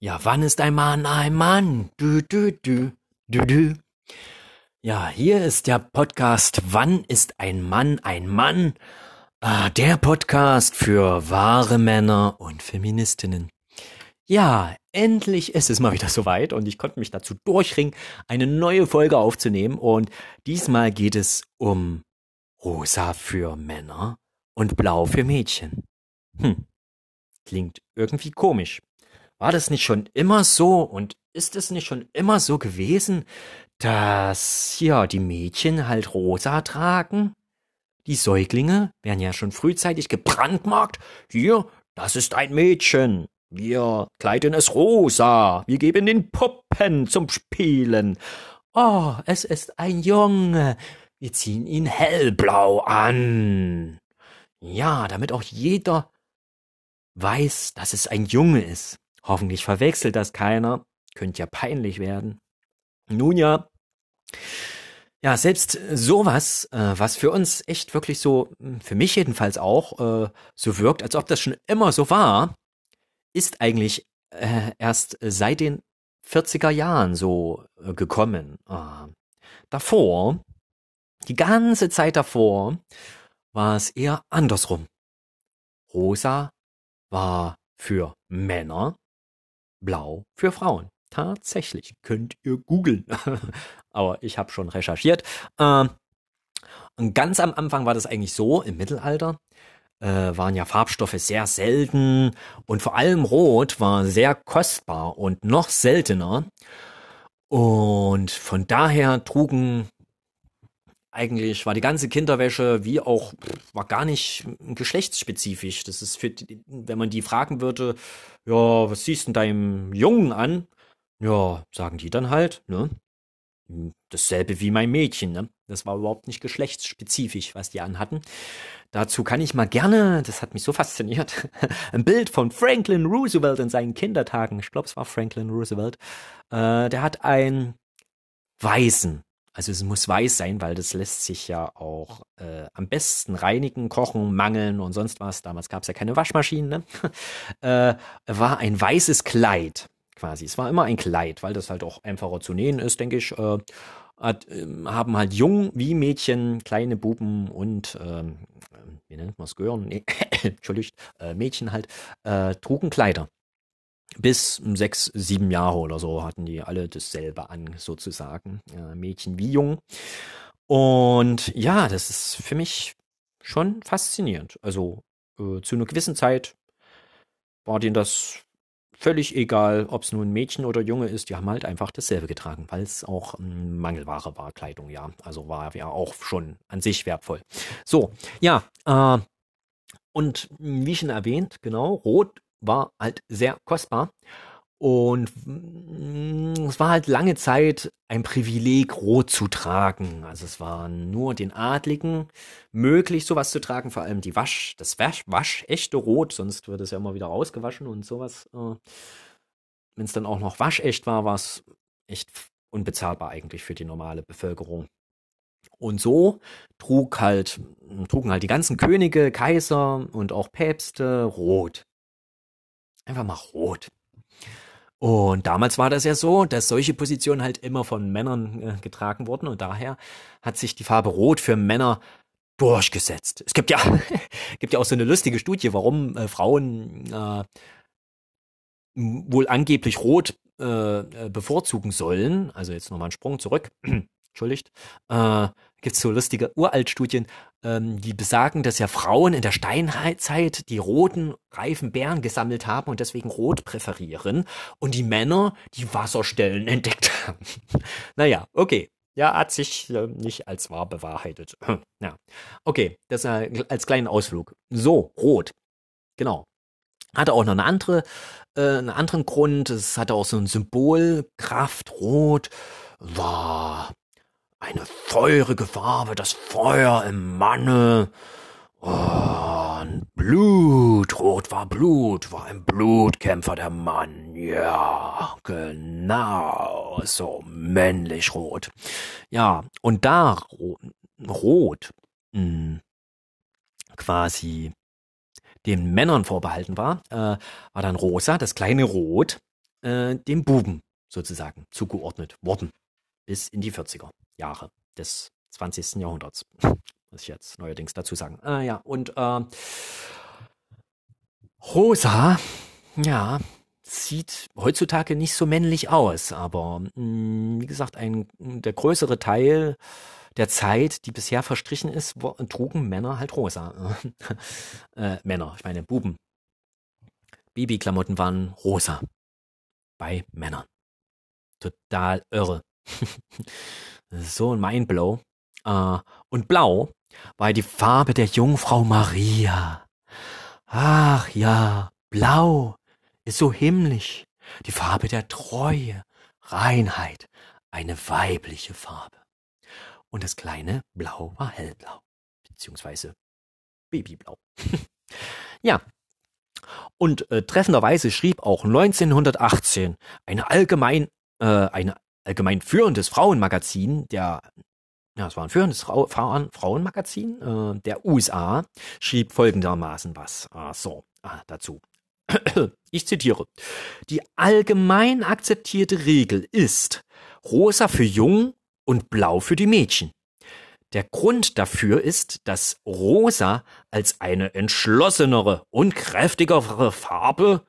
Ja, wann ist ein Mann ein Mann? Du, du, du, du, du. Ja, hier ist der Podcast Wann ist ein Mann ein Mann? Ah, der Podcast für wahre Männer und Feministinnen. Ja, endlich ist es mal wieder soweit und ich konnte mich dazu durchringen, eine neue Folge aufzunehmen und diesmal geht es um rosa für Männer und blau für Mädchen. Hm, klingt irgendwie komisch. War das nicht schon immer so und ist es nicht schon immer so gewesen, dass ja die Mädchen halt rosa tragen? Die Säuglinge werden ja schon frühzeitig gebrandmarkt. Hier, das ist ein Mädchen. Wir kleiden es rosa. Wir geben den Puppen zum Spielen. Oh, es ist ein Junge. Wir ziehen ihn hellblau an. Ja, damit auch jeder weiß, dass es ein Junge ist. Hoffentlich verwechselt das keiner. Könnte ja peinlich werden. Nun ja. Ja, selbst sowas, äh, was für uns echt wirklich so, hm, für mich jedenfalls auch, äh, so wirkt, als ob das schon immer so war, ist eigentlich äh, erst seit den 40er Jahren so äh, gekommen. Äh, davor, die ganze Zeit davor, war es eher andersrum. Rosa war für Männer blau für Frauen. Tatsächlich, könnt ihr googeln. Aber ich habe schon recherchiert. Ähm, und ganz am Anfang war das eigentlich so, im Mittelalter äh, waren ja Farbstoffe sehr selten und vor allem Rot war sehr kostbar und noch seltener. Und von daher trugen eigentlich war die ganze Kinderwäsche wie auch war gar nicht geschlechtsspezifisch. Das ist für wenn man die fragen würde, ja, was siehst du deinem Jungen an? Ja, sagen die dann halt, ne? Dasselbe wie mein Mädchen, ne? Das war überhaupt nicht geschlechtsspezifisch, was die anhatten. Dazu kann ich mal gerne, das hat mich so fasziniert, ein Bild von Franklin Roosevelt in seinen Kindertagen, ich glaube, es war Franklin Roosevelt, äh, der hat einen Weißen also es muss weiß sein, weil das lässt sich ja auch äh, am besten reinigen, kochen, mangeln und sonst was. Damals gab es ja keine Waschmaschinen. Ne? äh, war ein weißes Kleid quasi. Es war immer ein Kleid, weil das halt auch einfacher zu nähen ist, denke ich. Äh, hat, äh, haben halt Jungen wie Mädchen, kleine Buben und ähm, wie nennt man es, gehören? Nee, Entschuldigt, äh, Mädchen halt, äh, trugen Kleider bis sechs, sieben Jahre oder so hatten die alle dasselbe an, sozusagen. Ja, Mädchen wie Jung. Und ja, das ist für mich schon faszinierend. Also äh, zu einer gewissen Zeit war denen das völlig egal, ob es nun Mädchen oder Junge ist. Die haben halt einfach dasselbe getragen, weil es auch ähm, Mangelware war, Kleidung, ja. Also war ja auch schon an sich wertvoll. So, ja, äh, und wie schon erwähnt, genau, Rot war halt sehr kostbar. Und mm, es war halt lange Zeit ein Privileg, Rot zu tragen. Also es war nur den Adligen möglich, sowas zu tragen, vor allem die Wasch, das Wasch, waschechte Rot, sonst wird es ja immer wieder rausgewaschen und sowas. Äh, Wenn es dann auch noch waschecht war, war es echt unbezahlbar eigentlich für die normale Bevölkerung. Und so trug halt, trugen halt die ganzen Könige, Kaiser und auch Päpste rot. Einfach mal rot. Und damals war das ja so, dass solche Positionen halt immer von Männern äh, getragen wurden und daher hat sich die Farbe Rot für Männer durchgesetzt. Es gibt ja, gibt ja auch so eine lustige Studie, warum äh, Frauen äh, wohl angeblich Rot äh, äh bevorzugen sollen. Also jetzt nochmal einen Sprung zurück. Entschuldigt. Äh, gibt es so lustige Uraltstudien, ähm, die besagen, dass ja Frauen in der Steinzeit die roten, reifen Beeren gesammelt haben und deswegen rot präferieren und die Männer die Wasserstellen entdeckt haben. naja, okay. Ja, hat sich äh, nicht als wahr bewahrheitet. ja. Okay, das äh, als kleinen Ausflug. So, rot. Genau. Hatte auch noch eine andere, äh, einen anderen Grund. Es hatte auch so ein Symbol, Kraft, Rot. War eine feurige Farbe, das Feuer im Manne. Und Blut, rot war Blut, war ein Blutkämpfer der Mann. Ja, genau, so männlich rot. Ja, und da rot mh, hm, quasi den Männern vorbehalten war, äh, war dann rosa, das kleine Rot, äh, dem Buben sozusagen zugeordnet worden. Bis in die 40er Jahre des 20. Jahrhunderts. Muss ich jetzt neuerdings dazu sagen. Ah ja, und äh, Rosa, ja, sieht heutzutage nicht so männlich aus, aber mh, mm, wie gesagt, ein der größere Teil der Zeit, die bisher verstrichen ist, trugen Männer halt rosa. äh, Männer, ich meine Buben. Babyklamotten waren rosa. Bei Männern. Total irre. so ein Mindblow. Äh, und blau war die Farbe der Jungfrau Maria. Ach ja, blau ist so himmlisch. Die Farbe der Treue, Reinheit, eine weibliche Farbe und das kleine Blau war hellblau, beziehungsweise Babyblau. ja. Und äh, treffenderweise schrieb auch 1918 eine allgemein, äh, ein allgemein führendes Frauenmagazin, der ja, es war ein führendes Frau, Frauen, Frauenmagazin äh, der USA, schrieb folgendermaßen was äh, so, äh, dazu. Ich zitiere. Die allgemein akzeptierte Regel ist, rosa für jung und blau für die Mädchen. Der Grund dafür ist, dass rosa als eine entschlossenere und kräftigere Farbe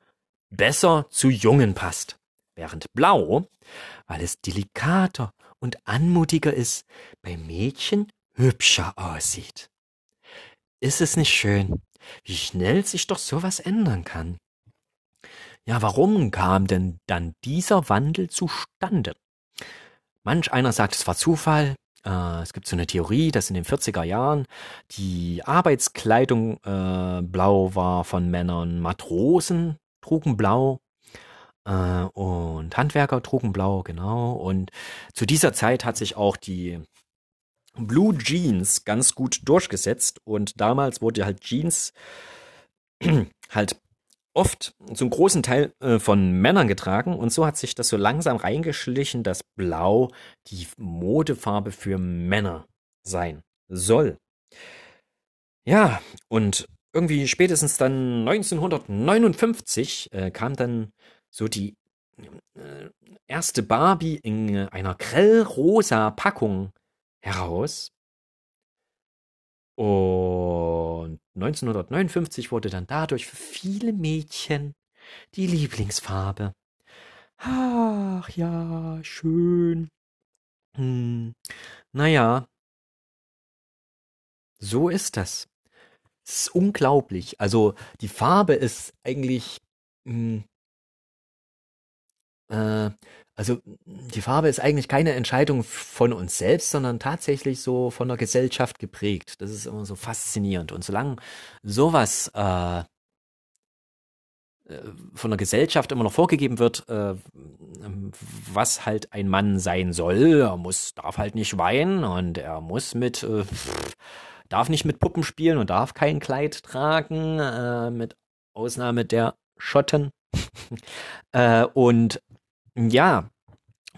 besser zu Jungen passt, während blau, weil es delikater und anmutiger ist, bei Mädchen hübscher aussieht. Ist es nicht schön, wie schnell sich doch sowas ändern kann? Ja, warum kam denn dann dieser Wandel zustande? Manch einer sagt, es war Zufall. Äh, es gibt so eine Theorie, dass in den 40er Jahren die Arbeitskleidung äh, blau war von Männern. Matrosen trugen blau äh, und Handwerker trugen blau, genau. Und zu dieser Zeit hat sich auch die Blue Jeans ganz gut durchgesetzt. Und damals wurde halt Jeans halt oft zum großen Teil äh, von Männern getragen und so hat sich das so langsam reingeschlichen, dass Blau die Modefarbe für Männer sein soll. Ja, und irgendwie spätestens dann 1959 äh, kam dann so die äh, erste Barbie in einer grellrosa Packung heraus. Und 1959 wurde dann dadurch für viele Mädchen die Lieblingsfarbe. Ach ja, schön. Hm, naja, so ist das. Es ist unglaublich. Also die Farbe ist eigentlich hm, äh, also die Farbe ist eigentlich keine Entscheidung von uns selbst, sondern tatsächlich so von der Gesellschaft geprägt. Das ist immer so faszinierend. Und solange sowas äh, äh von der Gesellschaft immer noch vorgegeben wird, äh, was halt ein Mann sein soll, er muss, darf halt nicht weinen und er muss mit, äh, darf nicht mit Puppen spielen und darf kein Kleid tragen, äh, mit Ausnahme der Schotten. äh, und ja,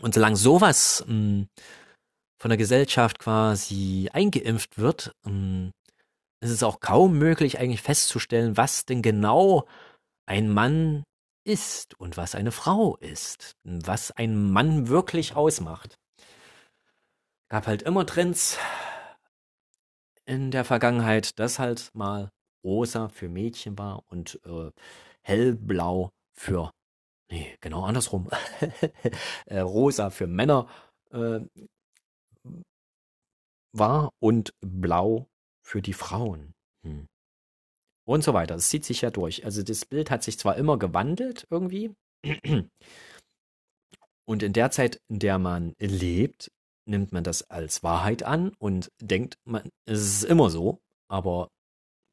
und solange sowas mh, hm, von der Gesellschaft quasi eingeimpft wird, mh, hm, ist es auch kaum möglich eigentlich festzustellen, was denn genau ein Mann ist und was eine Frau ist, was ein Mann wirklich ausmacht. Gab halt immer Trends in der Vergangenheit, dass halt mal rosa für Mädchen war und äh, hellblau für Nee, genau andersrum. Äh, rosa für Männer äh, war und blau für die Frauen. Hm. Und so weiter. Das zieht sich ja durch. Also das Bild hat sich zwar immer gewandelt irgendwie. Und in der Zeit, in der man lebt, nimmt man das als Wahrheit an und denkt, man, es ist immer so, aber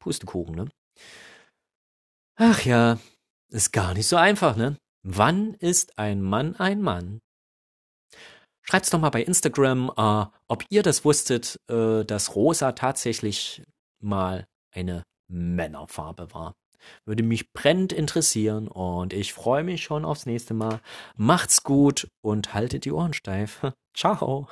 Pustekuchen, ne? Ach ja, ist gar nicht so einfach, ne? Wann ist ein Mann ein Mann? Schreibt's doch mal bei Instagram, äh, ob ihr das wusstet, äh, dass rosa tatsächlich mal eine Männerfarbe war. Würde mich brennend interessieren und ich freue mich schon aufs nächste Mal. Macht's gut und haltet die Ohren steif. Ciao.